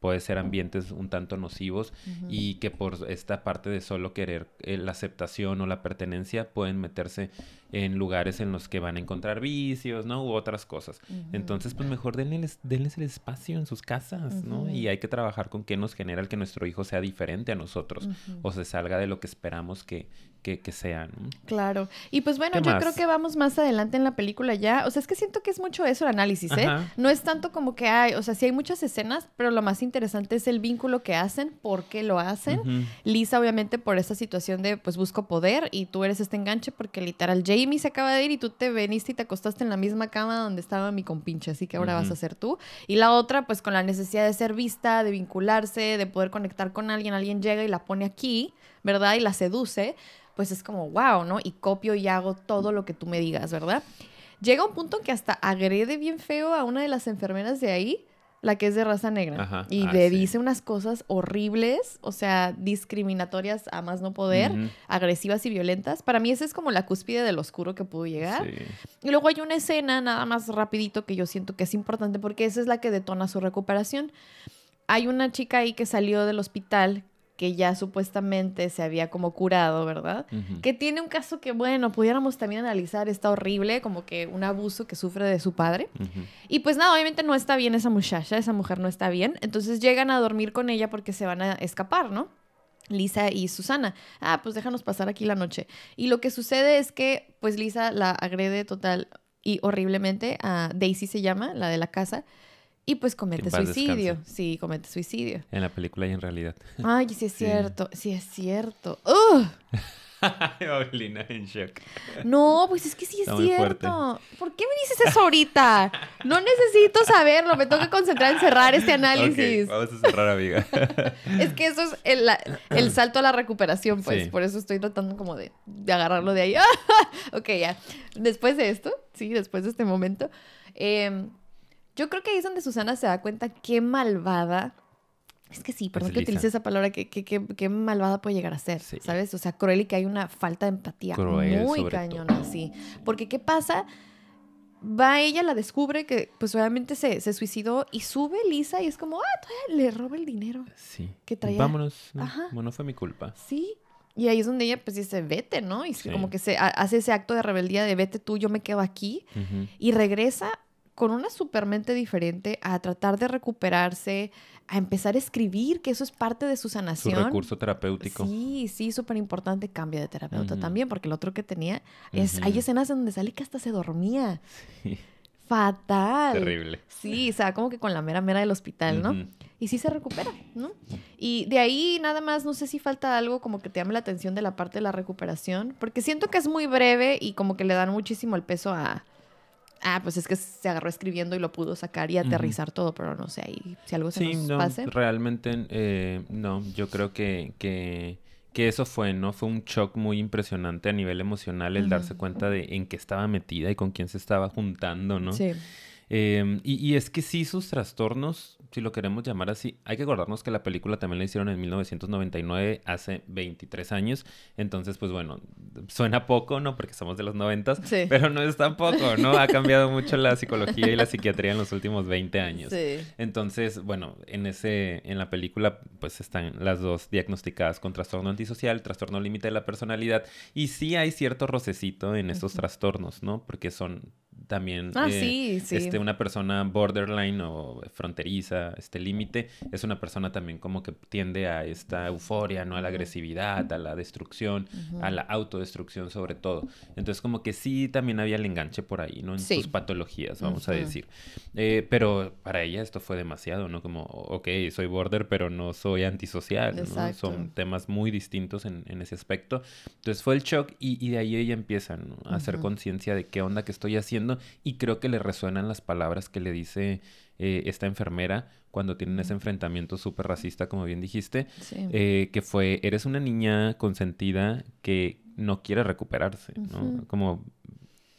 puede ser ambientes un tanto nocivos y que por esta parte de solo querer eh, la aceptación o la pertenencia pueden meterse en lugares en los que van a encontrar vicios, ¿no? U otras cosas. Entonces, pues mejor denles, denles, el espacio en sus casas, ¿no? Y hay que trabajar con qué nos genera el que nuestro hijo sea diferente a nosotros o se salga de lo que esperamos que, que, que sea, ¿no? Claro. Y pues bueno, yo creo que vamos más adelante en la película ya. O sea, es que siento que es mucho eso el análisis, ¿eh? No es tanto como que hay, o sea, sí hay muchas escenas, pero lo más interesante es el vínculo que hacen, por qué lo hacen. Lisa, obviamente, por esa situación de, pues, busco poder y tú eres este enganche porque literal Jamie se acaba de ir y tú te veniste y te acostaste en la misma cama donde estaba mi compinche, así que ahora vas a ser tú. Y la otra, pues, con la necesidad de ser vista, de vincularse, de poder conectar con alguien, alguien llega y la pone aquí ¿verdad? Y la seduce, pues es como, wow, ¿no? Y copio y hago todo lo que tú me digas, ¿verdad? Llega un punto en que hasta agrede bien feo a una de las enfermeras de ahí, la que es de raza negra. Ajá. Y Ah, le sí. dice unas cosas horribles, o sea, discriminatorias a más no poder, agresivas y violentas. Para mí esa es como la cúspide del oscuro que pudo llegar. Sí. Y luego hay una escena nada más rapidito que yo siento que es importante porque esa es la que detona su recuperación. Hay una chica ahí que salió del hospital que ya supuestamente se había como curado, ¿verdad? Que tiene un caso que, bueno, pudiéramos también analizar, está horrible, como que un abuso que sufre de su padre. Y pues nada, obviamente no está bien esa muchacha, esa mujer no está bien. Entonces llegan a dormir con ella porque se van a escapar, ¿no? Lisa y Susana. Ah, pues déjanos pasar aquí la noche. Y lo que sucede es que, pues Lisa la agrede total y horriblemente a Daisy se llama, la de la casa. Y pues comete suicidio. descanse. Sí, comete suicidio. En la película y en realidad. [LAUGHS] Ay, sí es cierto, sí es cierto. ¡Ugh! [LAUGHS] Paulina en shock. No, pues es que sí es Está cierto. ¿Por qué me dices eso ahorita? No necesito saberlo, me tengo que concentrar en cerrar este análisis. Vamos a cerrar, amiga. [LAUGHS] Es que eso es el, el salto a la recuperación, pues. Sí. Por eso estoy tratando como de, de agarrarlo de ahí. ok, ya. Después de esto, sí, después de este momento, eh, yo creo que ahí es donde Susana se da cuenta qué malvada. Es que sí, perdón que utilice esa palabra, que, que, que- qué malvada puede llegar a ser, Sí. ¿sabes? O sea, cruel y que hay una falta de empatía Cruel, muy cañona, sí. Porque ¿qué pasa? Va ella, la descubre que pues obviamente se, se suicidó y sube Lisa y es como, ah, todavía le roba el dinero. Sí. Que traía- Vámonos. No, Ajá. Bueno, fue mi culpa. Sí. Y ahí es donde ella pues dice, vete, ¿no? Y Sí. como que se ha- hace ese acto de rebeldía de vete tú, yo me quedo aquí. Y regresa con una supermente diferente a tratar de recuperarse, a empezar a escribir, que eso es parte de su Su sanación. recurso terapéutico. Sí, sí, súper importante. Cambia de terapeuta también, porque el otro que tenía es. Hay escenas en donde sale que hasta se dormía. Sí. Fatal. Terrible. Sí, o sea, como que con la mera mera del hospital, ¿no? Y sí se recupera, ¿no? Y de ahí nada más, no sé si falta algo como que te llame la atención de la parte de la recuperación, porque siento que es muy breve y como que le dan muchísimo el peso a... Ah, pues es que se agarró escribiendo y lo pudo sacar y aterrizar todo, pero no sé, ahí si algo se Sí, nos no, pase. realmente eh, no, yo creo que, que, que eso fue, ¿no? Fue un shock muy impresionante a nivel emocional el darse cuenta de en qué estaba metida y con quién se estaba juntando, ¿no? Sí. Eh, y, y es que sí, sus trastornos, si lo queremos llamar así, hay que acordarnos que la película también la hicieron en 1999, hace 23 años. Entonces, pues bueno, suena poco, ¿no? Porque somos de los 90, Sí. pero no es tan poco, ¿no? Ha cambiado mucho la psicología y la psiquiatría en los últimos 20 años. Sí. Entonces, bueno, en ese, en la película, pues están las dos diagnosticadas con trastorno antisocial, trastorno límite de la personalidad, y sí hay cierto rocecito en estos Ujú. trastornos, ¿no? Porque son también Ah, eh, sí, sí. este, una persona borderline o fronteriza, este límite, es una persona también como que tiende a esta euforia, ¿no? A la agresividad, a la destrucción, Ujú. a la autodestrucción sobre todo. Entonces como que sí también había el enganche por ahí, ¿no? En Sí. sus patologías, vamos a Ujú. decir. Eh, pero para ella esto fue demasiado, ¿no? Como, ok, soy border, pero no soy antisocial, ¿no? Son temas muy distintos en, en ese aspecto. Entonces fue el shock y, y de ahí ella empieza ¿no? a hacer Ujú. conciencia de qué onda que estoy haciendo y creo que le resuenan las palabras que le dice eh, esta enfermera cuando tienen ese enfrentamiento súper racista, como bien dijiste, Sí. eh, que fue, eres una niña consentida que no quiere recuperarse, ¿no? Como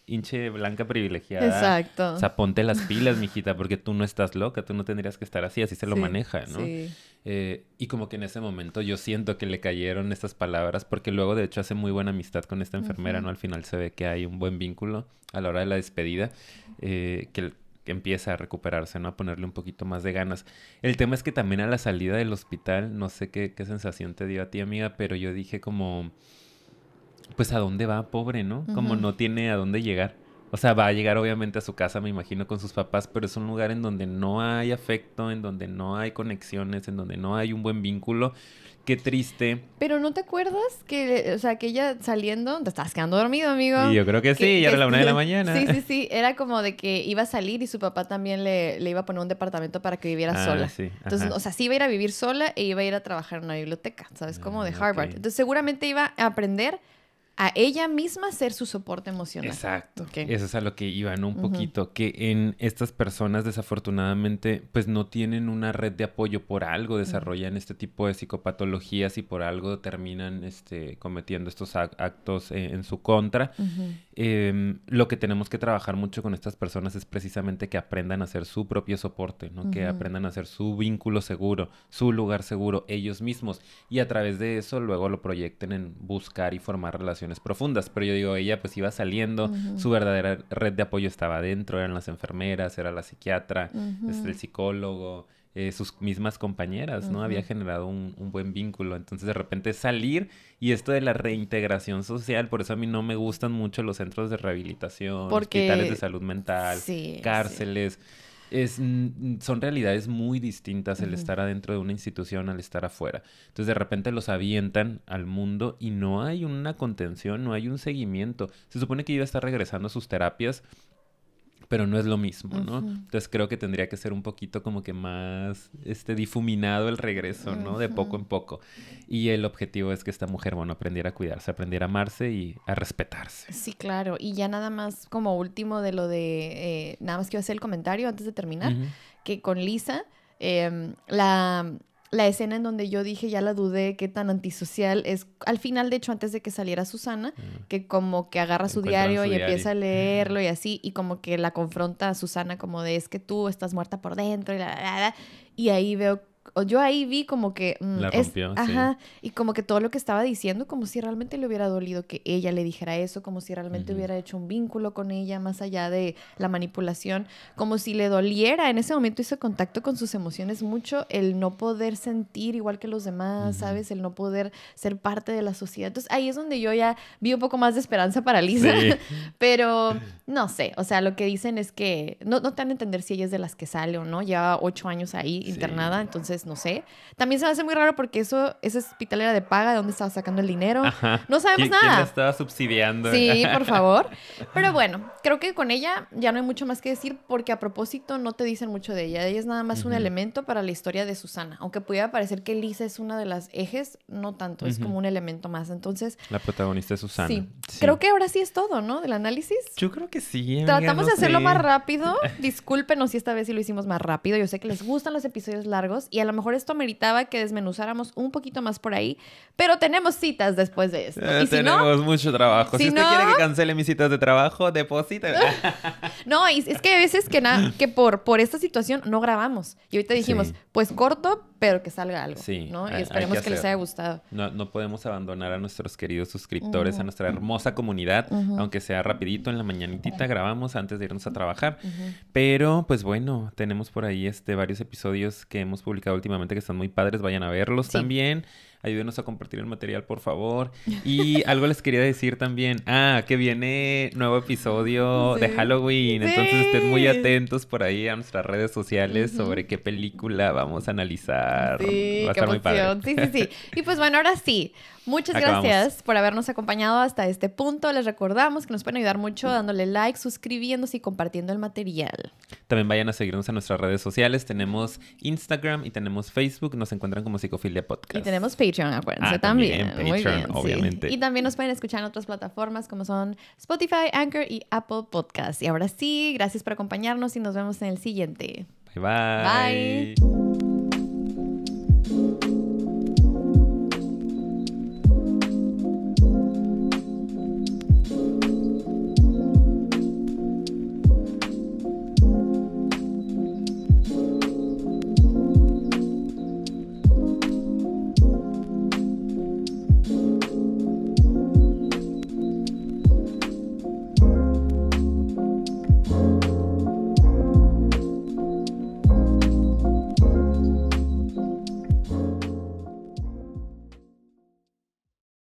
hinche blanca privilegiada. Exacto. O sea, ponte las pilas, mijita, porque tú no estás loca, tú no tendrías que estar así, así se lo Sí, maneja, ¿no? Sí. Eh, y como que en ese momento yo siento que le cayeron estas palabras, porque luego de hecho hace muy buena amistad con esta enfermera. ¿no? Al final se ve que hay un buen vínculo a la hora de la despedida, eh, que, que empieza a recuperarse, ¿no? A ponerle un poquito más de ganas. El tema es que también a la salida del hospital, no sé qué, qué sensación te dio a ti, amiga, pero yo dije como, pues a dónde va, pobre, ¿no? Como no tiene a dónde llegar. O sea, va a llegar obviamente a su casa, me imagino, con sus papás, pero es un lugar en donde no hay afecto, en donde no hay conexiones, en donde no hay un buen vínculo. Qué triste. Pero ¿no te acuerdas que, o sea, que ella saliendo, te estabas quedando dormido, amigo? Y yo creo que sí, Que- ya era la una de la sí, mañana. Sí, sí, [LAUGHS] sí. Era como de que iba a salir y su papá también le, le iba a poner un departamento para que viviera Ah, sola. sí, Entonces, ajá. o sea, sí iba a ir a vivir sola e iba a ir a trabajar en una biblioteca, ¿sabes? Como de Ah, Harvard. Entonces, seguramente iba a aprender a ella misma ser su soporte emocional. Exacto. Eso es a lo que iban un poquito, que en estas personas desafortunadamente pues no tienen una red de apoyo por algo, desarrollan este tipo de psicopatologías y por algo terminan este, cometiendo estos actos eh, en su contra. Em, lo que tenemos que trabajar mucho con estas personas es precisamente que aprendan a hacer su propio soporte, ¿no? Que aprendan a hacer su vínculo seguro, su lugar seguro, ellos mismos. Y a través de eso luego lo proyecten en buscar y formar relaciones profundas. Pero yo digo, ella pues iba saliendo, su verdadera red de apoyo estaba adentro, eran las enfermeras, era la psiquiatra, este, el psicólogo. Eh, sus mismas compañeras, ¿no? Había generado un, buen vínculo. Entonces, de repente salir y esto de la reintegración social, por eso a mí no me gustan mucho los centros de rehabilitación, hospitales de salud mental, cárceles. Es, son realidades muy distintas el estar adentro de una institución al estar afuera. Entonces de repente los avientan al mundo y no hay una contención, no hay un seguimiento. Se supone que iba a estar regresando a sus terapias pero no es lo mismo, ¿no? Entonces creo que tendría que ser un poquito como que más este difuminado el regreso, ¿no? De poco en poco. Y el objetivo es que esta mujer, bueno, aprendiera a cuidarse, aprendiera a amarse y a respetarse. Sí, claro. Y ya nada más como último de lo de, eh, nada más quiero hacer el comentario antes de terminar, que con Lisa, em, la, la escena en donde yo dije, ya la dudé, qué tan antisocial es, al final, de hecho, antes de que saliera Susana, mm. que como que agarra su diario y empieza a leerlo y así, y como que la confronta a Susana como de, es que tú estás muerta por dentro y la, la, la, y ahí veo yo ahí vi como que... Mm, la rompió, Ajá, y como que todo lo que estaba diciendo, como si realmente le hubiera dolido que ella le dijera eso, como si realmente hubiera hecho un vínculo con ella más allá de la manipulación, como si le doliera, en ese momento hizo contacto con sus emociones mucho, el no poder sentir igual que los demás, ¿sabes? El no poder ser parte de la sociedad. Entonces ahí es donde yo ya vi un poco más de esperanza para Lisa, [LAUGHS] pero no sé, o sea, lo que dicen es que no, no te van a entender si ella es de las que sale o no, lleva ocho años ahí internada, entonces no sé. También se me hace muy raro porque eso, ese hospital era de paga, ¿de dónde estaba sacando el dinero? No sabemos nada. ¿Quién la estaba subsidiando? Sí, [LAUGHS] por favor. Pero bueno, creo que con ella ya no hay mucho más que decir porque a propósito no te dicen mucho de ella. Ella es nada más un elemento para la historia de Susana. Aunque pudiera parecer que Lisa es una de las ejes, no tanto, es como un elemento más. Entonces... La protagonista es Susana. Sí. Creo que ahora sí es todo, ¿no? Del análisis. Yo creo que sí. Tratamos de hacerlo más rápido. [LAUGHS] Discúlpenos si esta vez sí lo hicimos más rápido. Yo sé que les gustan los episodios largos y a lo mejor esto meritaba que desmenuzáramos un poquito más por ahí, pero tenemos citas después de esto. Eh, tenemos mucho trabajo. Si, usted quiere que cancele mis citas de trabajo, deposita. [LAUGHS] no, es que a veces que, nada que por, por esta situación no grabamos. Y ahorita dijimos, pues corto, pero que salga algo. Sí, ¿no? Y esperemos que, les haya gustado. No, no podemos abandonar a nuestros queridos suscriptores, a nuestra hermosa comunidad, aunque sea rapidito en la mañanitita grabamos antes de irnos a trabajar. Pero, pues bueno, tenemos por ahí este varios episodios que hemos publicado últimamente que están muy padres, vayan a verlos también ayúdenos a compartir el material, por favor. [LAUGHS] Y algo les quería decir también. Ah, que viene nuevo episodio de Halloween. Entonces estén muy atentos por ahí a nuestras redes sociales sobre qué película vamos a analizar. Sí, Va a estar muy padre. Sí, sí, sí. Y pues bueno, ahora sí. Muchas gracias por habernos acompañado hasta este punto. Les recordamos que nos pueden ayudar mucho dándole like, suscribiéndose y compartiendo el material. También vayan a seguirnos en nuestras redes sociales. Tenemos Instagram y tenemos Facebook. Nos encuentran como Psicofilia Podcast. Y tenemos Patreon, acuérdense ah, también. Muy bien, obviamente. Y también nos pueden escuchar en otras plataformas como son Spotify, Anchor y Apple Podcast. Y ahora sí, gracias por acompañarnos y nos vemos en el siguiente. bye. Bye.